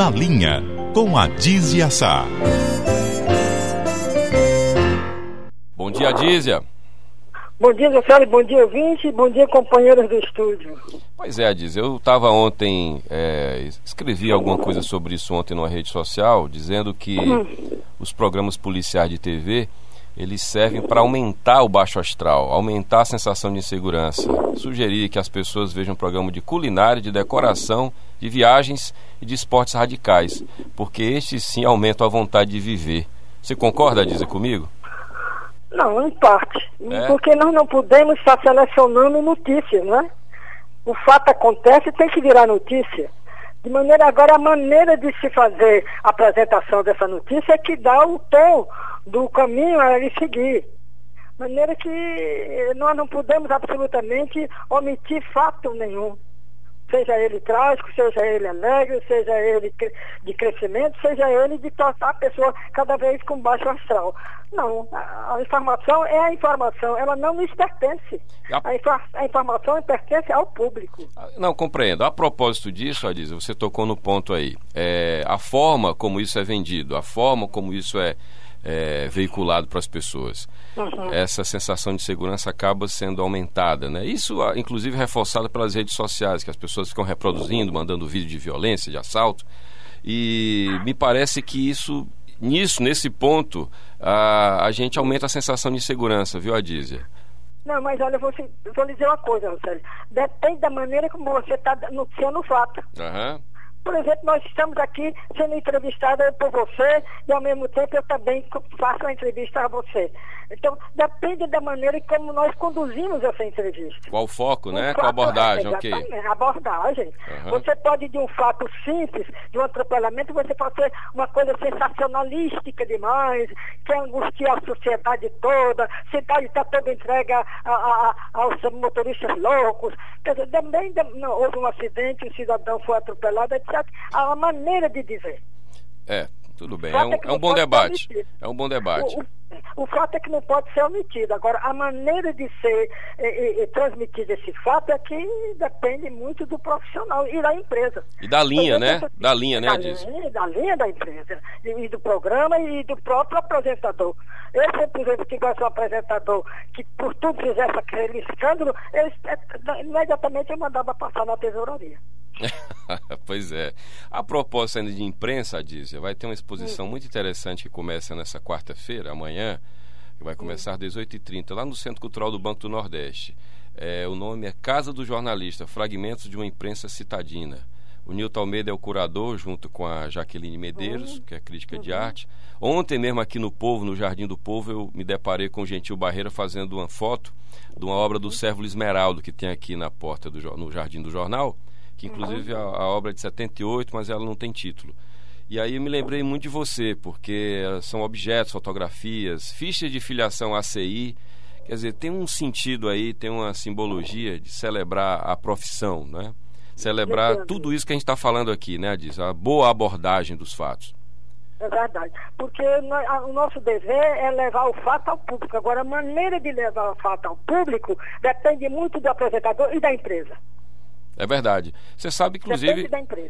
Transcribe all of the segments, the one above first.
Na Linha, com a Dizia Sá. Bom dia, Dízia. Bom dia, Zé bom dia, ouvinte, bom dia, companheiros do estúdio. Pois é, Dízia, eu estava ontem, é, escrevi alguma coisa sobre isso ontem numa rede social, dizendo que Uhum. os programas policiais de TV, eles servem para aumentar o baixo astral, aumentar a sensação de insegurança. Sugerir que as pessoas vejam um programa de culinária, de decoração, de viagens e de esportes radicais, porque estes sim aumentam a vontade de viver. Você concorda, Dízia, comigo? Não, em parte. É? Porque nós não podemos estar selecionando notícias, né? O fato acontece tem que virar notícia. De maneira agora, a maneira de se fazer a apresentação dessa notícia é que dá o tom do caminho a ele seguir. De maneira que nós não podemos absolutamente omitir fato nenhum. Seja ele trágico, seja ele alegre, seja ele de crescimento, seja ele de tornar a pessoa cada vez com baixo astral. Não, a, informação é a informação, ela não nos pertence. A- A, informação pertence ao público. Não, compreendo. A propósito disso, Adisa, você tocou no ponto aí. É, a forma como isso é vendido, a forma como isso é, é, veiculado para as pessoas. Essa sensação de segurança acaba sendo aumentada, né? Isso, ah, inclusive, reforçado pelas redes sociais, que as pessoas ficam reproduzindo, mandando vídeo de violência, de assalto. E me parece que isso, nisso, nesse ponto, a, a gente aumenta a sensação de insegurança, viu, Adízia? Não, mas olha, eu vou, eu vou lhe dizer uma coisa, Rosélio. Depende da maneira como você está noticiando o fato. Aham. Por exemplo, nós estamos aqui sendo entrevistada por você e ao mesmo tempo eu também faço a entrevista a você. Então, depende da maneira como nós conduzimos essa entrevista. Qual o foco, né? Um Qual a fato- abordagem, é, ok. exatamente, abordagem. Aham. Você pode, de um fato simples, de um atropelamento, você pode ter uma coisa sensacionalística demais, que angustia a sociedade toda, a cidade está toda entregue a- a- a- aos motoristas loucos. Quer dizer, também não, houve um acidente, o cidadão foi atropelado, etc. Uma maneira de dizer. É, tudo bem. É um, é que é um bom debate. É um bom debate. O, o- o fato é que não pode ser omitido. Agora, a maneira de ser eh, transmitido esse fato é que depende muito do profissional e da empresa. E da linha, Por né? Da linha, né, da linha, da linha da empresa, e, e do programa e do próprio apresentador. Eu sempre, por exemplo, que gosto de um apresentador que por tudo fizesse aquele escândalo, eh, imediatamente eu mandava passar na tesouraria. pois é. A propósito ainda de imprensa, Adízia, vai ter uma exposição Hum. muito interessante que começa nessa quarta-feira, amanhã, que vai começar às 18h30, lá no Centro Cultural do Banco do Nordeste. É, o nome é Casa do Jornalista, Fragmentos de uma Imprensa Citadina. O Nilton Almeida é o curador, junto com a Jaqueline Medeiros, que é crítica de arte. Ontem mesmo aqui no Povo, no Jardim do Povo, eu me deparei com o Gentil Barreira fazendo uma foto de uma obra do Sérvulo Esmeraldo, que tem aqui na porta do no Jardim do Jornal, que inclusive a, a obra é de 78, mas ela não tem título. E aí eu me lembrei muito de você, porque eh, são objetos, fotografias, fichas de filiação ACI, quer dizer, tem um sentido aí, tem uma simbologia de celebrar a profissão, né? Celebrar Entendo. tudo isso que a gente está falando aqui, né, Diz? A boa abordagem dos fatos. É verdade. Porque o nosso dever é levar o fato ao público. Agora, a maneira de levar o fato ao público depende muito do apresentador e da empresa. É verdade. Você sabe, inclusive,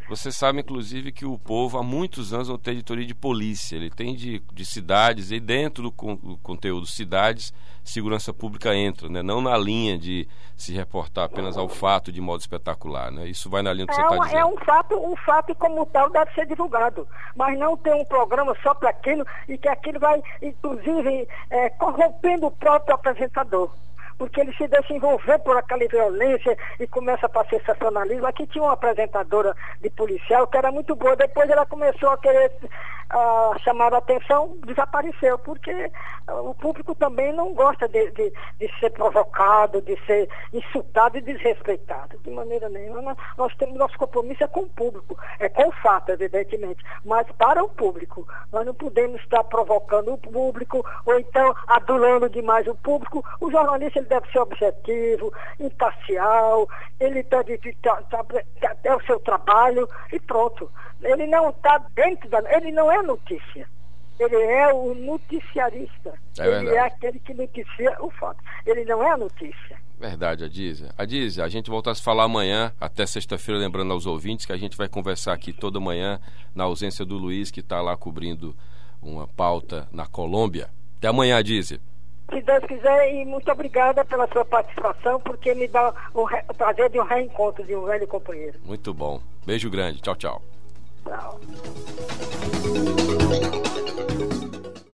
você sabe, inclusive, que o povo há muitos anos não tem editoria de polícia. Ele tem de, de cidades e dentro do, con- do conteúdo cidades, segurança pública entra, né? Não na linha de se reportar apenas ao fato de modo espetacular, né? Isso vai na linha do que você É, está uma- dizendo. é um fato, um fato como tal deve ser divulgado, mas não ter um programa só para aquilo e que aquilo vai, inclusive, é, corrompendo o próprio apresentador. Porque ele se deixa envolver por aquela violência e começa para sensacionalismo. Aqui tinha uma apresentadora de policial que era muito boa, depois ela começou a querer ah, chamar a atenção, desapareceu, porque ah, o público também não gosta de, de, de ser provocado, de ser insultado e desrespeitado, de maneira nenhuma. Nós, temos nosso compromisso é com o público, é com o fato, evidentemente, mas para o público. Nós não podemos estar provocando o público ou então adulando demais o público. O jornalista ele deve ser objetivo, imparcial, ele deve tá, tá, é o seu trabalho e pronto. Ele não está dentro da. Ele não é notícia. Ele é o noticiarista. É ele verdade. é aquele que noticia o fato. Ele não é a notícia. Verdade, Adízia. Adízia, a gente volta a se falar amanhã, até sexta-feira, lembrando aos ouvintes que a gente vai conversar aqui toda manhã, na ausência do Luiz, que está lá cobrindo uma pauta na Colômbia. Até amanhã, Adízia. Se Deus quiser, e muito obrigada pela sua participação, porque me dá o, re... o prazer de um reencontro de um velho companheiro. Muito bom. Beijo grande. Tchau, tchau. Tchau. Thank you.